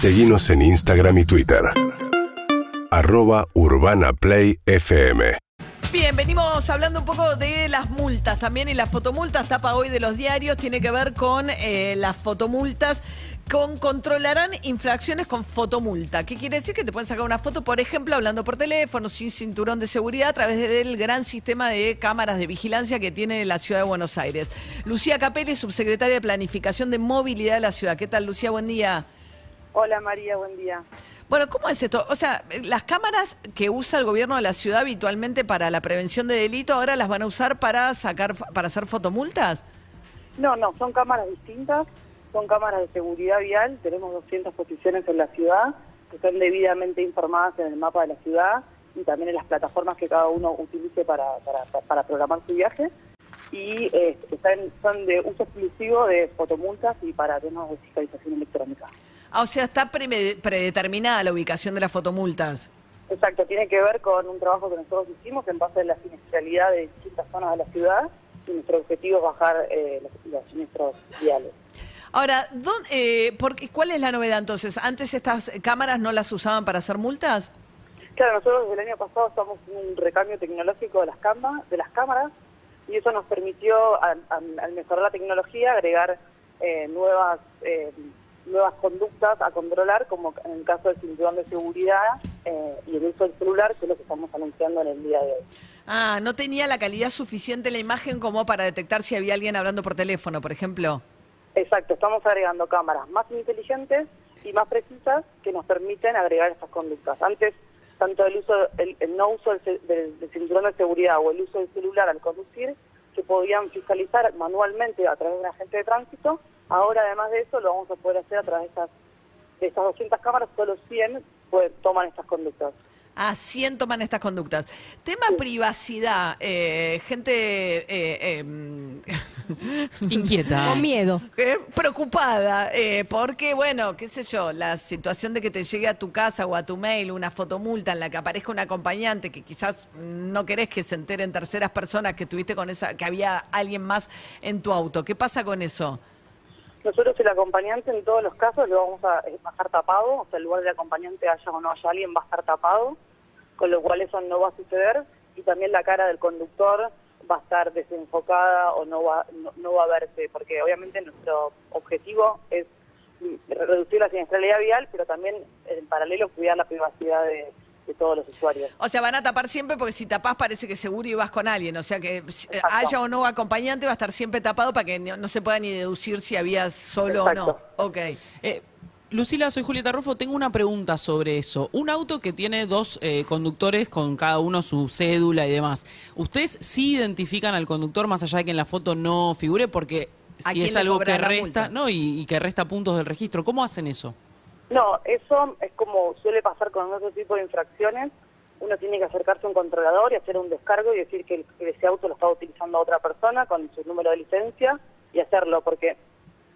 Seguimos en Instagram y Twitter. Arroba Urbana Play FM. Bien, venimos hablando un poco de las multas también y las fotomultas. Tapa hoy de los diarios tiene que ver con eh, las fotomultas. Con, controlarán infracciones con fotomulta. ¿Qué quiere decir? Que te pueden sacar una foto, por ejemplo, hablando por teléfono, sin cinturón de seguridad, a través del gran sistema de cámaras de vigilancia que tiene la ciudad de Buenos Aires. Lucía Capelli, subsecretaria de Planificación de Movilidad de la ciudad. ¿Qué tal, Lucía? Buen día. Hola María, buen día. Bueno, ¿cómo es esto? O sea, las cámaras que usa el gobierno de la ciudad habitualmente para la prevención de delito, ahora las van a usar para sacar, para hacer fotomultas. No, no, son cámaras distintas, son cámaras de seguridad vial, tenemos 200 posiciones en la ciudad que están debidamente informadas en el mapa de la ciudad y también en las plataformas que cada uno utilice para, para, para programar su viaje y eh, están, son de uso exclusivo de fotomultas y para temas de fiscalización electrónica. Ah, o sea, está pre- predeterminada la ubicación de las fotomultas. Exacto, tiene que ver con un trabajo que nosotros hicimos en base a la siniestralidad de distintas zonas de la ciudad y nuestro objetivo es bajar eh, los, los siniestros viales. Ahora, ¿dón- eh, por qué- ¿cuál es la novedad entonces? ¿Antes estas cámaras no las usaban para hacer multas? Claro, nosotros desde el año pasado estamos en un recambio tecnológico de las, cama- de las cámaras y eso nos permitió, al, al- al mejorar la tecnología, agregar eh, nuevas eh, nuevas conductas a controlar, como en el caso del cinturón de seguridad eh, y el uso del celular, que es lo que estamos anunciando en el día de hoy. Ah, no tenía la calidad suficiente la imagen como para detectar si había alguien hablando por teléfono, por ejemplo. Exacto, estamos agregando cámaras más inteligentes y más precisas que nos permiten agregar estas conductas. Antes, tanto el uso, el, el no uso del, del cinturón de seguridad o el uso del celular al conducir, se podían fiscalizar manualmente a través de un agente de tránsito. Ahora, además de eso, lo vamos a poder hacer a través de estas, de estas 200 cámaras, solo 100 pues, toman estas conductas. Ah, 100 toman estas conductas. Tema privacidad, eh, gente eh, em, Inquieta. Con miedo. eh, preocupada, eh, porque, bueno, qué sé yo, la situación de que te llegue a tu casa o a tu mail una fotomulta en la que aparezca un acompañante que quizás no querés que se enteren terceras personas que tuviste con esa, que había alguien más en tu auto. ¿Qué pasa con eso? Nosotros el acompañante en todos los casos lo vamos a eh, bajar tapado, o sea, el lugar del acompañante haya o no haya alguien va a estar tapado, con lo cual eso no va a suceder y también la cara del conductor va a estar desenfocada o no va no, no va a verse, porque obviamente nuestro objetivo es reducir la siniestralidad vial, pero también en paralelo cuidar la privacidad de, de todos los usuarios. O sea, van a tapar siempre porque si tapás parece que seguro ibas con alguien. O sea, que Exacto. haya o no acompañante va a estar siempre tapado para que no, no se pueda ni deducir si habías solo Exacto. o no. Ok. Eh, Lucila, soy Julieta Rufo. Tengo una pregunta sobre eso. Un auto que tiene dos eh, conductores con cada uno su cédula y demás. ¿Ustedes sí identifican al conductor más allá de que en la foto no figure? Porque ¿A si es algo que resta, no, y, y que resta puntos del registro, ¿cómo hacen eso? No, eso es como suele pasar con otro tipo de infracciones. Uno tiene que acercarse a un controlador y hacer un descargo y decir que, el- que ese auto lo está utilizando otra persona con su número de licencia y hacerlo, porque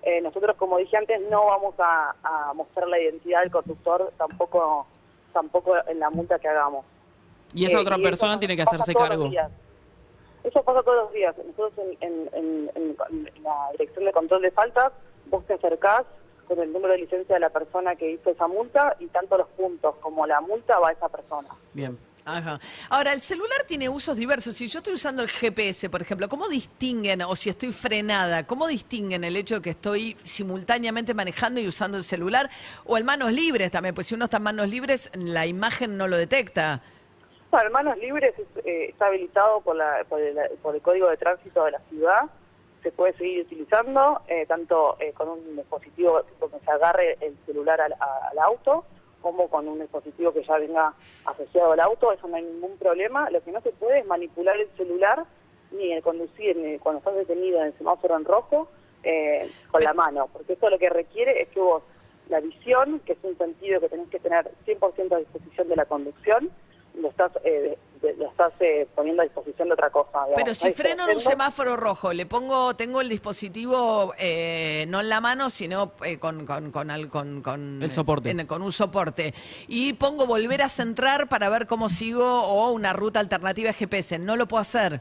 eh, nosotros, como dije antes, no vamos a, a mostrar la identidad del conductor tampoco tampoco en la multa que hagamos. Y esa Eh, otra persona tiene que hacerse cargo. Eso pasa todos los días. Nosotros en, en- en- en- en la dirección de control de faltas, vos te acercás el número de licencia de la persona que hizo esa multa y tanto los puntos como la multa va a esa persona. Bien. Ajá. Ahora, el celular tiene usos diversos. Si yo estoy usando el GPS, por ejemplo, ¿cómo distinguen, o si estoy frenada, cómo distinguen el hecho de que estoy simultáneamente manejando y usando el celular? O en manos libres también, pues si uno está en manos libres, la imagen no lo detecta. En manos libres es, eh, está habilitado por, la- por el, por el Código de Tránsito de la ciudad. Se puede seguir utilizando, eh, tanto eh, con un dispositivo donde se agarre el celular al, a- al auto, como con un dispositivo que ya venga asociado al auto. Eso no hay ningún problema. Lo que no se puede es manipular el celular, ni el conducir, ni cuando estás detenido en el semáforo en rojo, eh, con la mano. Porque eso lo que requiere es que vos, la visión, que es un sentido que tenés que tener 100% a disposición de la conducción, lo estás, eh, de- lo estás eh, poniendo a disposición de otra cosa. digamos. Pero si Ahí freno en un semáforo rojo, le pongo, tengo el dispositivo eh, no en la mano, sino eh, con, con, con, al- con- con- El soporte. en- con un soporte. Y pongo volver a centrar para ver cómo sigo o una ruta alternativa de GPS. No lo puedo hacer.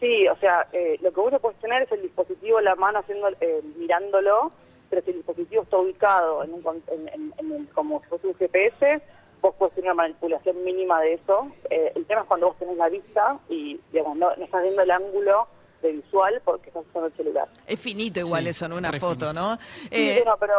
Sí, o sea, eh, lo que uno puede tener es el dispositivo en la mano haciendo, eh, mirándolo pero si el dispositivo está ubicado en un, con- en- en- como si fuese un GPS, vos podés tener una manipulación mínima de eso. Eh, el tema es cuando vos tenés la vista y, digamos, no, no estás viendo el ángulo de visual porque estás usando el celular. Es finito igual Sí, eso en una foto, finito. ¿no? Sí, Eh, bueno, pero,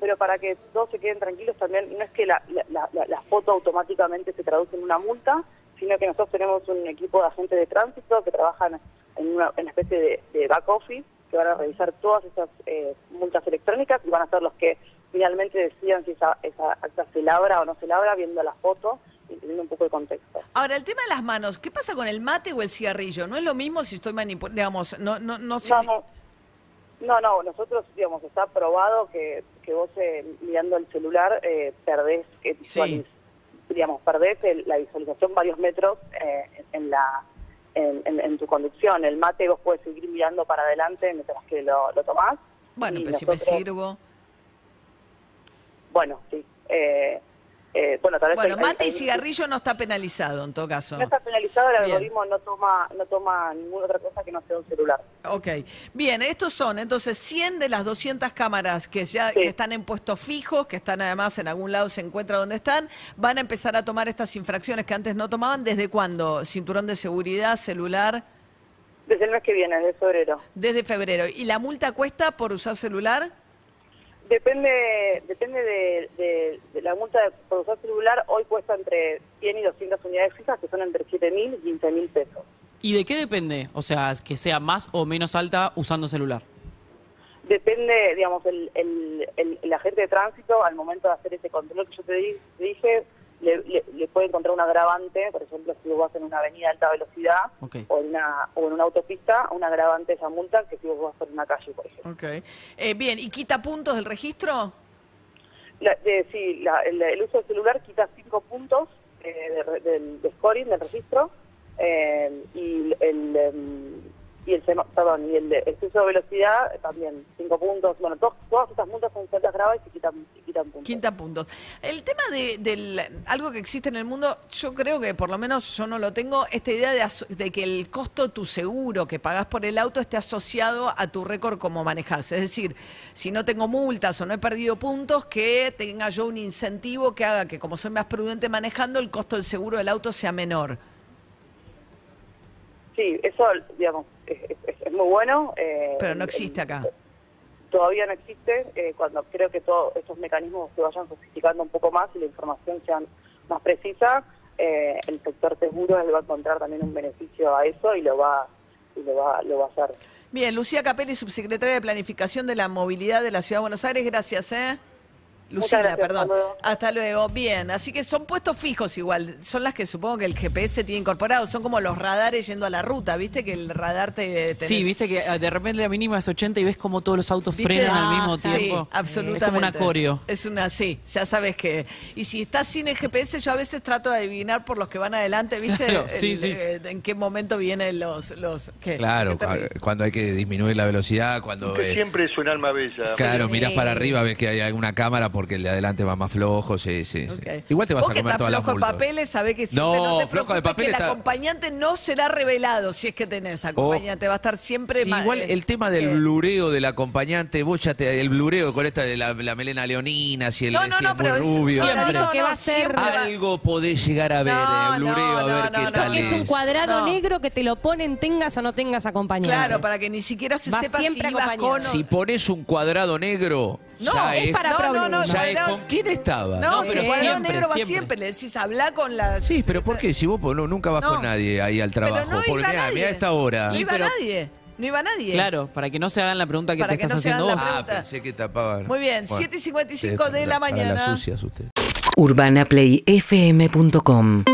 pero para que todos se queden tranquilos también, no es que la, la, la- la foto automáticamente se traduce en una multa, sino que nosotros tenemos un equipo de agentes de tránsito que trabajan en una, en una especie de, de back office, que van a revisar todas esas eh, multas electrónicas y van a ser los que finalmente decidan si esa, esa acta se labra o no se labra viendo la foto y teniendo un poco de contexto. Ahora, el tema de las manos, ¿qué pasa con el mate o el cigarrillo? No es lo mismo si estoy manipulando, digamos, no, no, no sé. No, no. No, no, nosotros, digamos, está probado que, que vos eh, mirando el celular eh, perdés, que visualiz- digamos, perdés el- la visualización varios metros eh, en, la en, en- en tu conducción. El mate vos puedes seguir mirando para adelante mientras que lo, lo tomás. Bueno, pero si me nosotros- sirvo. Bueno, sí. Eh, eh, bueno, tal vez Bueno, hay- hay- mate y hay- cigarrillo no está penalizado en todo caso. No está penalizado, el Bien. algoritmo no toma no toma ninguna otra cosa que no sea un celular. Ok, bien, estos son entonces 100 de las 200 cámaras que ya Sí. que están en puestos fijos, que están además en algún lado se encuentra donde están, van a empezar a tomar estas infracciones que antes no tomaban. ¿Desde cuándo? Cinturón de seguridad, celular, Desde el mes que viene, desde febrero. desde febrero. ¿Y la multa cuesta por usar celular? Depende depende de, de- de la multa de, por usar celular. Hoy cuesta entre 100 y 200 unidades fijas, que son entre 7.000 y 15.000 pesos. ¿Y de qué depende? O sea, que sea más o menos alta usando celular. Depende, digamos, el, el, el- el agente de tránsito al momento de hacer ese control que yo te dije, le, le- le puede encontrar un agravante, por ejemplo, si vos vas en una avenida de alta velocidad o, en una, o en una autopista, un agravante esa multa que si vos vas por una calle, por ejemplo. Ok. Eh, bien, ¿y quita puntos del registro? La- de- sí, la- el, el uso del celular quita cinco puntos eh, de, del de scoring, del registro, eh, y el, em, y el perdón, y el exceso de velocidad eh, también cinco puntos. Bueno, to- todas estas multas son celdas graves y quitan, y quitan puntos. Quinta puntos. El tema de del, algo que existe en el mundo, yo creo que por lo menos yo no lo tengo, esta idea de, que el costo de tu seguro que pagás por el auto esté asociado a tu récord como manejás. Es decir, si no tengo multas o no he perdido puntos, que tenga yo un incentivo que haga que como soy más prudente manejando, el costo del seguro del auto sea menor. Sí, eso, digamos, es, es- es muy bueno. eh, Pero no existe acá. Todavía no existe. eh, cuando creo que todos estos mecanismos se vayan sofisticando un poco más y la información sea más precisa, eh, el sector seguro le va a encontrar también un beneficio a eso y lo va, y lo va, lo va a hacer. Bien, Lucía Capelli, subsecretaria de Planificación de la Movilidad de la Ciudad de Buenos Aires, gracias, ¿eh? Lucila, gracias, perdón. hasta luego. Hasta luego. Bien, así que son puestos fijos igual. Son las que supongo que el GPS tiene incorporado. Son como los radares yendo a la ruta, ¿viste? Que el radar te... tenés- Sí, viste que eh, de repente la mínima es 80 y ves como todos los autos ¿Viste? frenan al Ah, mismo sí, tiempo. absolutamente. Es como una coreo. Es una, sí, ya sabes que... Y si estás sin el GPS, yo a veces trato de adivinar por los que van adelante, ¿viste? Claro, sí, El- sí. eh, en qué momento vienen los... los ¿qué? Claro, cua- cuando hay que disminuir la velocidad, cuando... Que eh, siempre es un alma bella. Claro, Sí. mirás para arriba, ves que hay alguna cámara porque el de adelante va más flojo, sí, sí, sí. Igual te vas Vos a que comer todas las flojo de papeles, sabés que siempre No, no, te flojo de papeles que el está- acompañante no será revelado si es que tenés acompañante, va a estar siempre ma- Igual eh, el tema del eh, blureo del acompañante, vos ya te, el blureo con esta de la, la melena leonina, si el No, no, si no, es muy pero es- rubio. no, no, Siempre. no, Que no, va a ser- siempre va- Algo podés llegar a ver, No, eh, blureo, no, a ver no, qué tal es un cuadrado No. negro que te lo ponen tengas o no tengas acompañante. Claro, para que ni siquiera se Va sepa siempre si con Si pones un cuadrado negro, No, ya es es, para no, no, no, problemas. ya es con quién estaba. No, No, si pero el siempre, negro va siempre. siempre. Le decís, habla con la... Sí, pero ¿por qué? Si vos no- nunca vas No. con nadie ahí al trabajo. Pero no Porque iba mirá, nadie. mirá esta hora. No iba pero- nadie. No iba nadie. Claro, para que no se hagan la pregunta que Para te que estás haciendo vos. la Ah, pensé que tapaban. Muy bien, Bueno, 7 y 55 ustedes de la para- para mañana. las sucias ustedes. urbanaplayfm.com